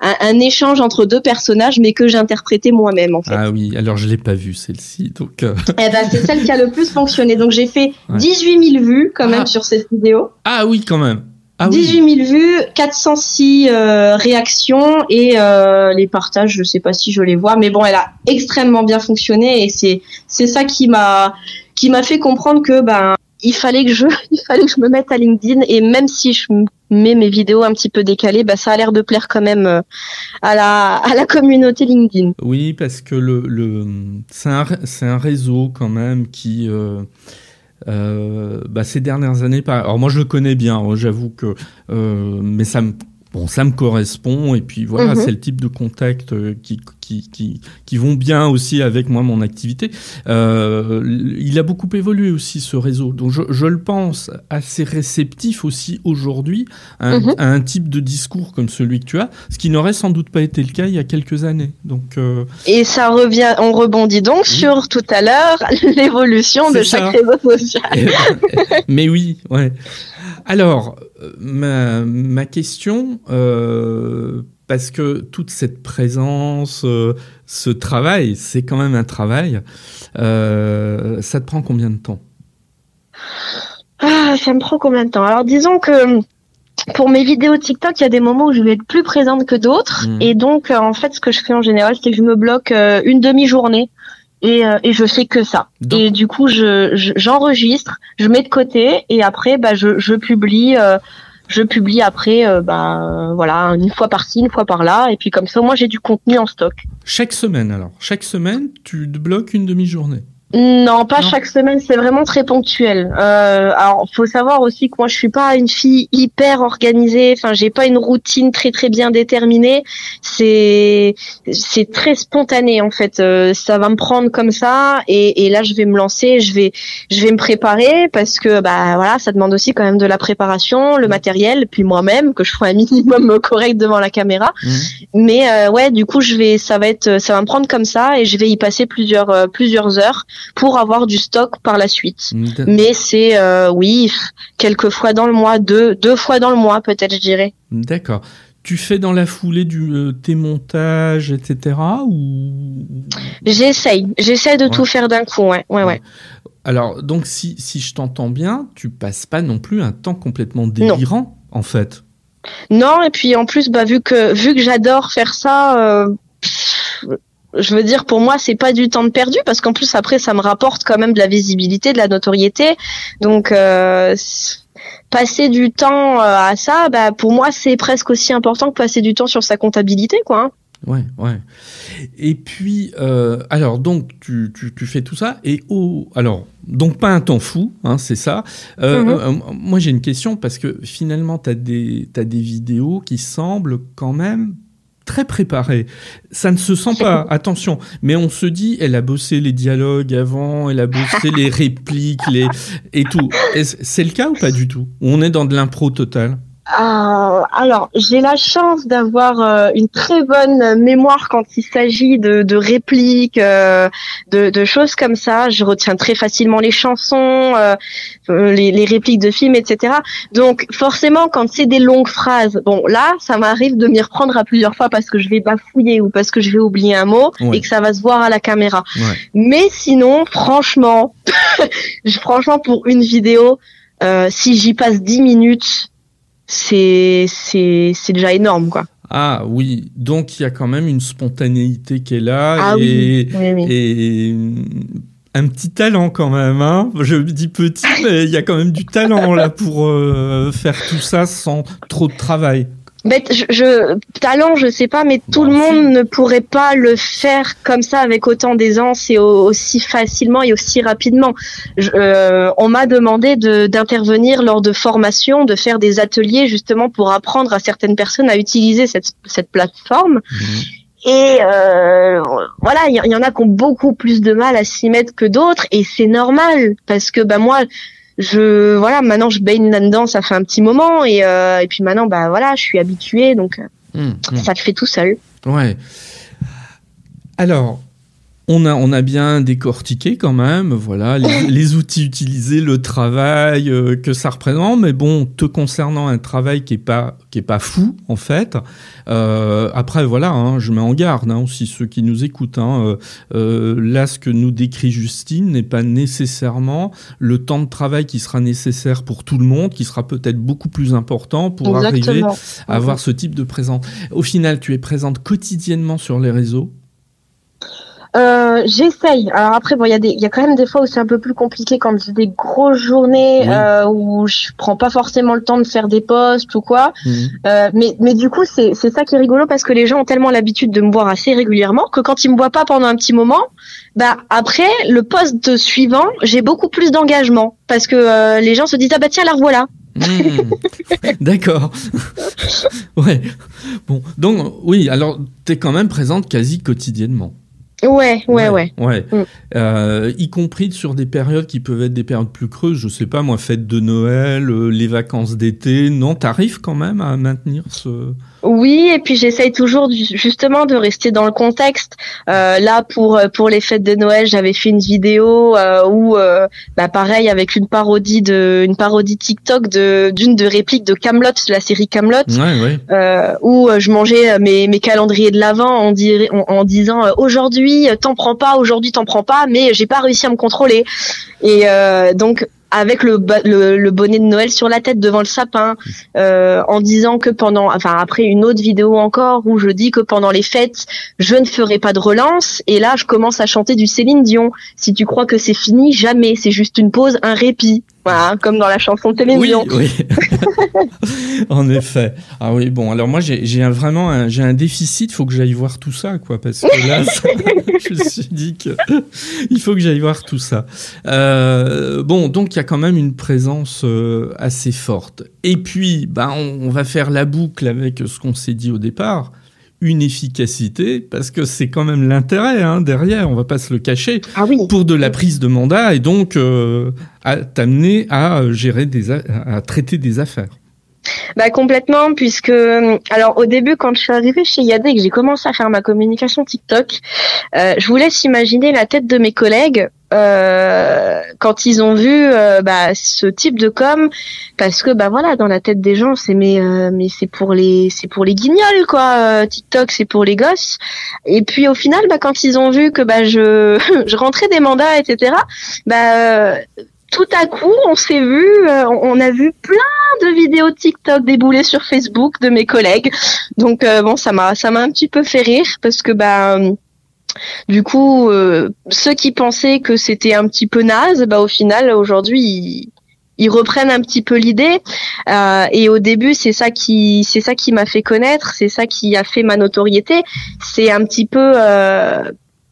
un, un, échange entre deux personnages, mais que j'interprétais moi-même en fait. Ah oui, alors je l'ai pas vue celle-ci, donc. Euh... Eh ben c'est celle qui a le plus fonctionné. Donc j'ai fait ouais. 18 000 vues quand même ah. sur cette vidéo. Ah oui, quand même. Ah 18 000 vues, 406 euh, réactions et euh, les partages, je sais pas si je les vois, mais bon, elle a extrêmement bien fonctionné et c'est c'est ça qui m'a qui m'a fait comprendre que ben il fallait que je il fallait que je me mette à LinkedIn et même si je mets mes vidéos un petit peu décalées, ben ça a l'air de plaire quand même euh, à la à la communauté LinkedIn. Oui, parce que le le c'est un c'est un réseau quand même qui euh, bah, ces dernières années, alors moi je le connais bien, j'avoue que, euh, mais ça me bon, ça me correspond et puis voilà, mm -hmm. c'est le type de contact euh, qui, qui, qui, qui, vont bien aussi avec moi, mon activité. Euh, il a beaucoup évolué aussi ce réseau, donc je, je le pense assez réceptif aussi aujourd'hui à, -hmm. à, un type de discours comme celui que tu as, ce qui n'aurait sans doute pas été le cas il y a quelques années. Donc euh... et ça revient, on rebondit donc sur tout à l'heure l'évolution de chaque réseau social. Mais oui, ouais. Alors, ma, ma question, euh, parce que toute cette présence, euh, ce travail, c'est quand même un travail, euh, ça te prend combien de temps? Ah, Ça me prend combien de temps? Alors disons que pour mes vidéos TikTok, il y a des moments où je vais être plus présente que d'autres. Mmh. Et donc, en fait, ce que je fais en général, c'est que je me bloque une demi-journée et, euh, et je fais que ça. Donc. Et du coup, je, j'enregistre, je, je, mets de côté et après, bah, je, je publie. Euh, je publie après, euh, bah, voilà, une fois par-ci, une fois par-là, et puis comme ça, moi, j'ai du contenu en stock. Chaque semaine, alors, chaque semaine, tu te bloques une demi-journée. Non, pas chaque semaine, c'est vraiment très ponctuel. Euh, alors, faut savoir aussi que moi, je suis pas une fille hyper organisée. Enfin, j'ai pas une routine très très bien déterminée. C'est c'est très spontané en fait. Euh, ça va me prendre comme ça, et, et là, je vais me lancer, je vais je vais me préparer parce que bah voilà, ça demande aussi quand même de la préparation, le matériel, puis moi-même que je sois un minimum correct devant la caméra. Mmh. Mais euh, ouais, du coup, je vais, ça va être, ça va me prendre comme ça, et je vais y passer plusieurs euh, plusieurs heures pour avoir du stock par la suite. Mais c'est euh, oui, quelques fois dans le mois, deux deux fois dans le mois peut-être, je dirais. D'accord. Tu fais dans la foulée du, euh, tes montages, etc. Ou? J'essaye, j'essaie de Ouais. tout faire d'un coup, ouais, ouais, ouais. alors donc si, si je t'entends bien, tu passes pas non plus un temps complètement délirant en fait. Non, et puis en plus, bah vu que vu que j'adore faire ça. euh, je veux dire, pour moi, c'est pas du temps de perdu parce qu'en plus après, ça me rapporte quand même de la visibilité, de la notoriété. Donc, euh, passer du temps euh, à ça, bah pour moi, c'est presque aussi important que passer du temps sur sa comptabilité, quoi. hein. Ouais, ouais. Et puis, euh, alors, donc, tu, tu, tu fais tout ça, et oh, alors, donc pas un temps fou, hein, c'est ça. Euh, euh, moi, j'ai une question, parce que finalement, tu as des vidéos qui semblent quand même très préparées. Ça ne se sent pas, attention, mais on se dit, elle a bossé les dialogues avant, elle a bossé les répliques, les, et tout. C'est le cas ou pas du tout? Ou On est dans de l'impro total Euh, alors, j'ai la chance d'avoir euh, une très bonne mémoire quand il s'agit de, de répliques, euh, de, de choses comme ça. Je retiens très facilement les chansons, euh, euh, les, les répliques de films, etc. Donc, forcément, quand c'est des longues phrases, bon, là, ça m'arrive de m'y reprendre à plusieurs fois parce que je vais bafouiller ou parce que je vais oublier un mot Ouais. et que ça va se voir à la caméra. Ouais. Mais sinon, franchement, franchement, pour une vidéo, euh, si j'y passe 10 minutes, c'est c'est c'est déjà énorme quoi. Ah oui, donc il y a quand même une spontanéité qui est là Ah et, oui, oui, oui. et un petit talent quand même. Hein Je dis petit, mais il y a quand même du talent là pour euh, faire tout ça sans trop de travail. Mais je, je talent, je sais pas, mais tout Bon, le si. monde ne pourrait pas le faire comme ça avec autant d'aisance et au- aussi facilement et aussi rapidement. Je- euh, on m'a demandé de d'intervenir lors de formations, de faire des ateliers justement pour apprendre à certaines personnes à utiliser cette cette plateforme. Et euh, voilà, il y, y en a qui ont beaucoup plus de mal à s'y mettre que d'autres, et c'est normal parce que bah moi, je voilà, maintenant je baigne là-dedans, ça fait un petit moment, et euh, et puis maintenant bah voilà, je suis habituée, donc euh, Hum, hum. ça le fait tout seul. Ouais. Alors, on a, on a bien décortiqué quand même, voilà, les, les outils utilisés, le travail euh, que ça représente, mais bon, te concernant un travail qui est pas, qui est pas fou en fait. Euh, après, voilà, hein, je mets en garde hein, aussi ceux qui nous écoutent. Hein, euh, euh, là, ce que nous décrit Justine n'est pas nécessairement le temps de travail qui sera nécessaire pour tout le monde, qui sera peut-être beaucoup plus important pour arriver à avoir ce type de présence. Au final, tu es présente quotidiennement sur les réseaux. Euh, J'essaye. Alors après, bon, il y a des, il y a quand même des fois où c'est un peu plus compliqué quand j'ai des grosses journées Oui. euh, où je prends pas forcément le temps de faire des posts ou quoi. Mhm. Euh, mais, mais du coup, c'est c'est ça qui est rigolo parce que les gens ont tellement l'habitude de me voir assez régulièrement que quand ils me voient pas pendant un petit moment, bah après le poste suivant, j'ai beaucoup plus d'engagement parce que euh, les gens se disent ah bah tiens la revoilà. Mhm. D'accord. ouais. Bon, donc oui, alors tu es quand même présente quasi quotidiennement. Ouais, ouais, ouais. Ouais. Mm. Euh, y compris sur des périodes qui peuvent être des périodes plus creuses, je sais pas moi, fête de Noël, euh, les vacances d'été. Non, t'arrives quand même à maintenir ce. Oui, et puis j'essaye toujours justement de rester dans le contexte. Euh, là, pour pour les fêtes de Noël, j'avais fait une vidéo euh, où, euh, bah, pareil, avec une parodie de une parodie TikTok de d'une de répliques de Camelot, la série Camelot, Ouais, ouais. euh, où euh, je mangeais euh, mes mes calendriers de l'avant en, en, en disant euh, aujourd'hui euh, t'en prends pas, aujourd'hui t'en prends pas, mais j'ai pas réussi à me contrôler. Et euh, donc avec le, le, le bonnet de Noël sur la tête devant le sapin, euh, en disant que pendant, enfin après une autre vidéo encore où je dis que pendant les fêtes, je ne ferai pas de relance. Et là, je commence à chanter du Céline Dion. Si tu crois que c'est fini, jamais. C'est juste une pause, un répit. Voilà, comme dans la chanson de télévision. Oui, oui. en effet. Ah oui, bon, alors moi j'ai un, vraiment un, un déficit, il faut que j'aille voir tout ça, quoi, parce que là, je me suis dit que il faut que j'aille voir tout ça. Euh, bon, donc il y a quand même une présence euh, assez forte. Et puis, bah, on, on va faire la boucle avec ce qu'on s'est dit au départ une efficacité, parce que c'est quand même l'intérêt hein, derrière, on va pas se le cacher, ah oui. pour de la prise de mandat et donc euh, à t'amener à gérer des, à traiter des affaires. Bah complètement, puisque alors au début quand je suis arrivée chez Yadé que j'ai commencé à faire ma communication TikTok, euh, je vous laisse imaginer la tête de mes collègues euh, quand ils ont vu euh, bah, ce type de com, parce que bah voilà dans la tête des gens c'est mais euh, mais c'est pour les c'est pour les guignols quoi, TikTok c'est pour les gosses. Et puis au final bah quand ils ont vu que bah je je rentrais des mandats etc. Bah tout à coup, on s'est vu, euh, on a vu plein de vidéos TikTok débouler sur Facebook de mes collègues. Donc euh, bon, ça m'a ça m'a un petit peu fait rire parce que bah du coup, euh, ceux qui pensaient que c'était un petit peu naze, bah au final aujourd'hui ils, reprennent un petit peu l'idée. et au début, c'est ça qui c'est ça qui m'a fait connaître, c'est ça qui a fait ma notoriété. C'est un petit peu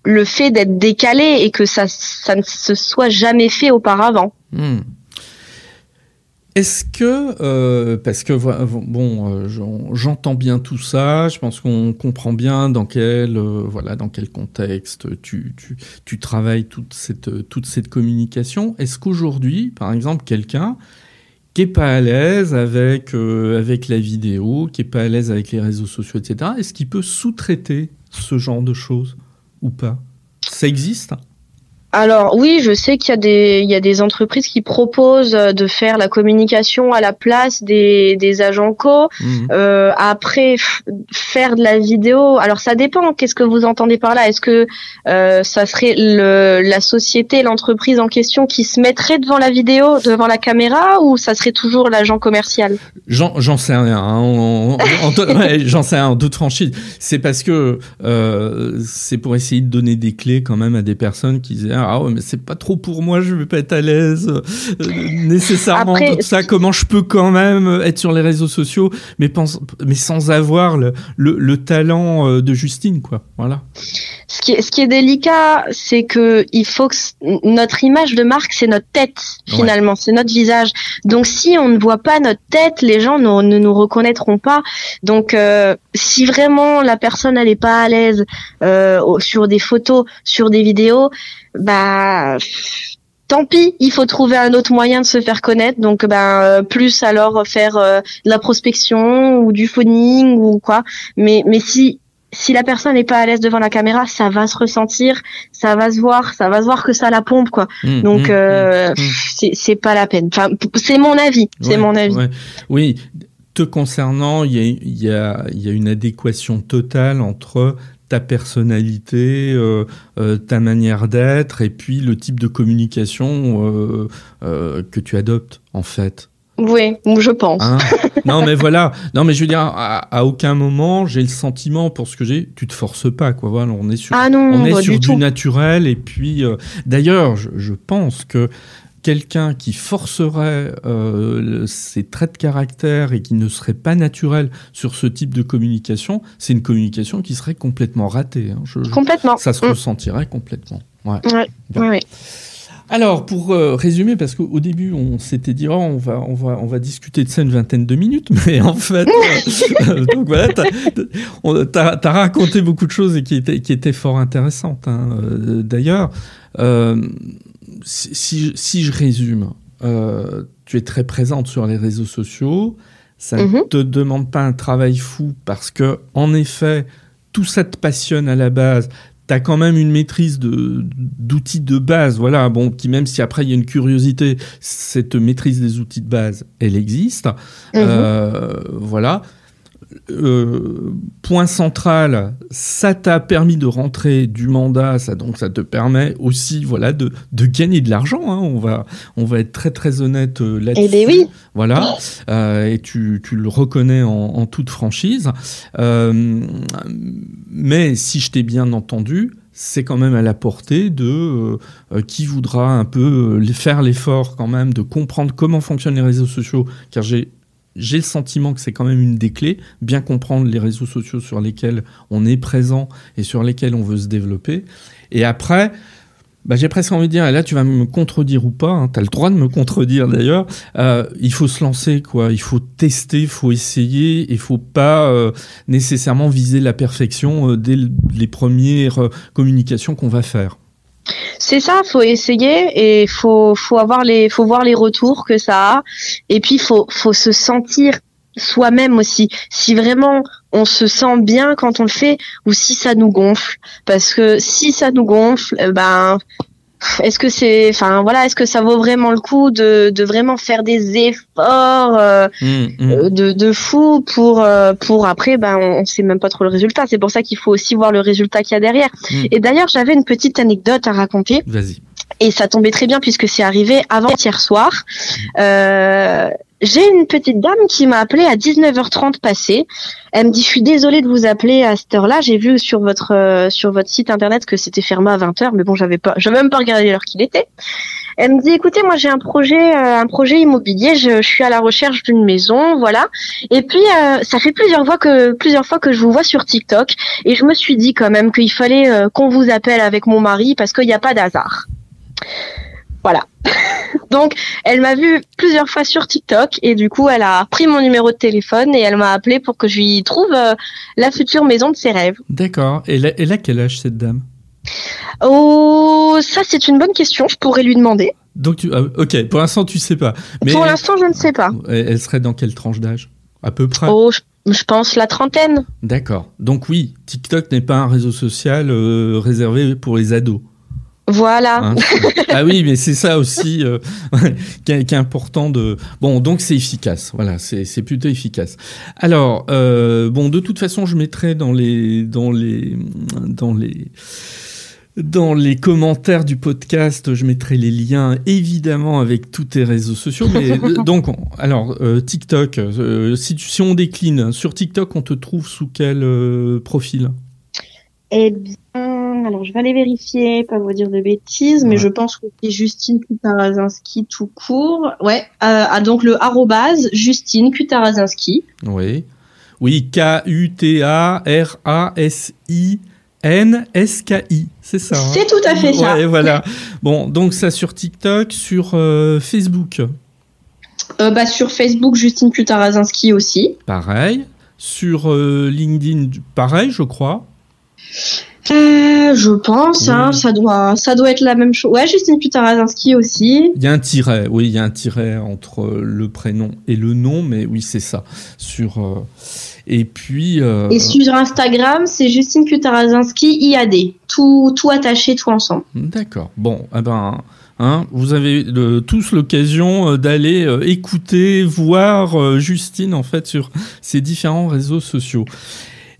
le fait d'être décalé et que ça, ça ne se soit jamais fait auparavant. Hmm. Est-ce que, euh, parce que bon, euh, j'entends bien tout ça, je pense qu'on comprend bien dans quel, euh, voilà, dans quel contexte tu, tu, travailles toute cette, toute cette communication. Est-ce qu'aujourd'hui, par exemple, quelqu'un qui est pas à l'aise avec, avec la vidéo, qui est pas à l'aise avec les réseaux sociaux, etc., est-ce qu'il peut sous-traiter ce genre de choses ou pas? Ça existe alors oui, je sais qu'il y a des il y a des entreprises qui proposent de faire la communication à la place des, des agents co. Mhm. Euh, après faire de la vidéo, alors ça dépend. Qu'est-ce que vous entendez par là? Est-ce que euh, ça serait le, la société, l'entreprise en question qui se mettrait devant la vidéo, devant la caméra, ou ça serait toujours l'agent commercial? J'en sais rien. Hein. J'en sais rien en toute franchise. C'est parce que euh, c'est pour essayer de donner des clés quand même à des personnes qui ah ouais mais c'est pas trop pour moi, je vais pas être à l'aise euh, nécessairement tout ça. Comment je peux quand même être sur les réseaux sociaux, mais pense, mais sans avoir le, le, talent euh, de Justine quoi. Voilà. Ce qui est, ce qui est délicat, c'est que il faut que notre image de marque, c'est notre tête finalement, c'est notre visage. Donc si on ne voit pas notre tête, les gens ne, ne nous reconnaîtront pas. Donc euh, si vraiment la personne elle est pas à l'aise euh, sur des photos, sur des vidéos, bah tant pis, il faut trouver un autre moyen de se faire connaître. Donc, ben, euh, plus alors faire euh, de la prospection ou du phoning ou quoi. Mais, mais si si la personne n'est pas à l'aise devant la caméra, ça va se ressentir, ça va se voir, ça va se voir que ça la pompe quoi. Mmh, Donc mmh, euh, mmh, c'est pas la peine. Enfin, c'est mon avis, c'est mon avis. Oui, te concernant, il y a, y, a, y a une adéquation totale entre ta personnalité, euh, euh, ta manière d'être, et puis le type de communication euh, que tu adoptes, en fait. Oui, je pense. Hein? Non, mais voilà. Non, mais je veux dire, à, aucun moment, j'ai le sentiment pour ce que j'ai. Tu te forces pas, quoi. Voilà, on est sur, ah on est sur du, naturel. Et puis, d'ailleurs, je, je, pense que quelqu'un qui forcerait euh, ses traits de caractère et qui ne serait pas naturel sur ce type de communication, c'est une communication qui serait complètement ratée. Hein. complètement. ça se mm. ressentirait complètement. Ouais. Ouais. Alors, pour euh, résumer, parce qu'au début, on s'était dit, oh, on, va, on, va, on va discuter de ça une vingtaine de minutes, mais en fait, euh, donc voilà, t'as as, raconté beaucoup de choses et qui étaient, qui étaient fort intéressantes. Hein, D'ailleurs, si, si, je résume, euh, tu es très présente sur les réseaux sociaux. Ça ne mhm. te demande pas un travail fou parce que, en effet, tout ça te passionne à la base. Tu as quand même une maîtrise d'outils de, base, voilà, bon, qui même si après il y a une curiosité, cette maîtrise des outils de base, elle existe. Mhm. Euh, voilà. Euh, point central, ça t'a permis de rentrer du mandat, ça donc ça te permet aussi voilà de, de gagner de l'argent. Hein, on va on va être très très honnête euh, là-dessus. Eh ben oui. Voilà, euh, et tu, tu le reconnais en, en toute franchise. mais si je t'ai bien entendu, c'est quand même à la portée de euh, qui voudra un peu faire l'effort quand même de comprendre comment fonctionnent les réseaux sociaux, car j'ai j'ai le sentiment que c'est quand même une des clés, bien comprendre les réseaux sociaux sur lesquels on est présent et sur lesquels on veut se développer. Et après, bah, j'ai presque envie de dire, et là tu vas me contredire ou pas, hein, tu as le droit de me contredire d'ailleurs, euh, il faut se lancer, quoi. il faut tester, il faut essayer, il faut pas euh, nécessairement viser la perfection euh, dès les premières communications qu'on va faire. C'est ça, faut essayer et faut faut avoir les faut voir les retours que ça a et puis faut faut se sentir soi-même aussi. Si vraiment on se sent bien quand on le fait ou si ça nous gonfle parce que si ça nous gonfle eh ben est-ce que c'est enfin voilà est-ce que ça vaut vraiment le coup de, de vraiment faire des efforts euh, mmh, mmh. Euh, de, de fou pour euh, pour après ben on, sait même pas trop le résultat c'est pour ça qu'il faut aussi voir le résultat qu'il y a derrière mmh. et d'ailleurs j'avais une petite anecdote à raconter vas-y et ça tombait très bien puisque c'est arrivé avant hier soir. Euh, j'ai une petite dame qui m'a appelé à 19h30 passé. Elle me dit je suis désolée de vous appeler à cette heure-là. J'ai vu sur votre euh, sur votre site internet que c'était fermé à 20h, mais bon j'avais pas j'avais même pas regardé l'heure qu'il était. Elle me dit écoutez moi j'ai un projet euh, un projet immobilier. Je, je, suis à la recherche d'une maison voilà. Et puis euh, ça fait plusieurs fois que plusieurs fois que je vous vois sur TikTok et je me suis dit quand même qu'il fallait qu'on vous appelle avec mon mari parce qu'il n'y a pas d'hasard. Voilà. Donc, elle m'a vu plusieurs fois sur TikTok et du coup, elle a pris mon numéro de téléphone et elle m'a appelé pour que je lui trouve euh, la future maison de ses rêves. D'accord. Et là, et quel âge cette dame? Oh, ça c'est une bonne question. Je pourrais lui demander. Donc, tu, ah, ok. Pour l'instant, tu sais pas. Mais pour l'instant, je ne sais pas. Elle serait dans quelle tranche d'âge? À peu près? Oh, je, pense la trentaine. D'accord. Donc oui, TikTok n'est pas un réseau social euh, réservé pour les ados. Voilà. Hein, ah oui, mais c'est ça aussi euh, qui, est, important de. Bon, donc c'est efficace. Voilà, c'est plutôt efficace. Alors, euh, bon, de toute façon, je mettrai dans les dans les dans les dans les commentaires du podcast, je mettrai les liens évidemment avec tous tes réseaux sociaux. Mais euh, donc, alors euh, TikTok, si, si on décline sur TikTok, on te trouve sous quel profil? Eh bien alors je vais aller vérifier, pas vous dire de bêtises, mais je pense que c'est Justine Kutarazinski tout court. Ouais, euh, ah, donc le arrobase Justine Kutarazinski. Oui. Oui, K-U-T-A-R-A-S-I-N-S-K-I. C'est ça. Hein c'est tout à fait ça. Ouais, voilà. Bon, donc ça sur TikTok, sur euh, Facebook. Euh, bah, sur Facebook, Justine Kutarazinski aussi. Pareil. Sur LinkedIn, pareil, je crois. Euh, je pense, hein, ça doit, ça doit être la même chose. Ouais, Justine Putarazinski aussi. Il y a un tiret, oui, il y a un tiret entre le prénom et le nom, mais oui, c'est ça. Sur euh, et puis. Euh, et sur Instagram, c'est Justine Putarazinski IAD, tout, tout attaché, tout ensemble. D'accord. Bon, eh ben. Hein, vous avez tous l'occasion d'aller écouter, voir Justine en fait sur ces différents réseaux sociaux.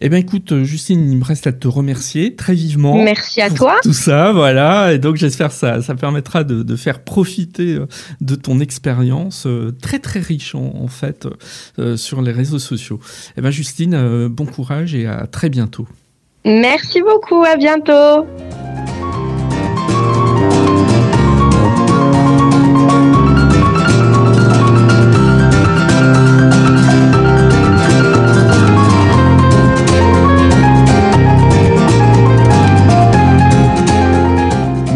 Eh bien, écoute, euh, Justine, il me reste à te remercier très vivement. Merci à toi. Tout ça, voilà. Et donc, j'espère que ça, ça permettra de, faire profiter euh, de ton expérience euh, très, très riche, en, fait, sur les réseaux sociaux. Eh bien, Justine, bon courage et à très bientôt. Merci beaucoup. À bientôt.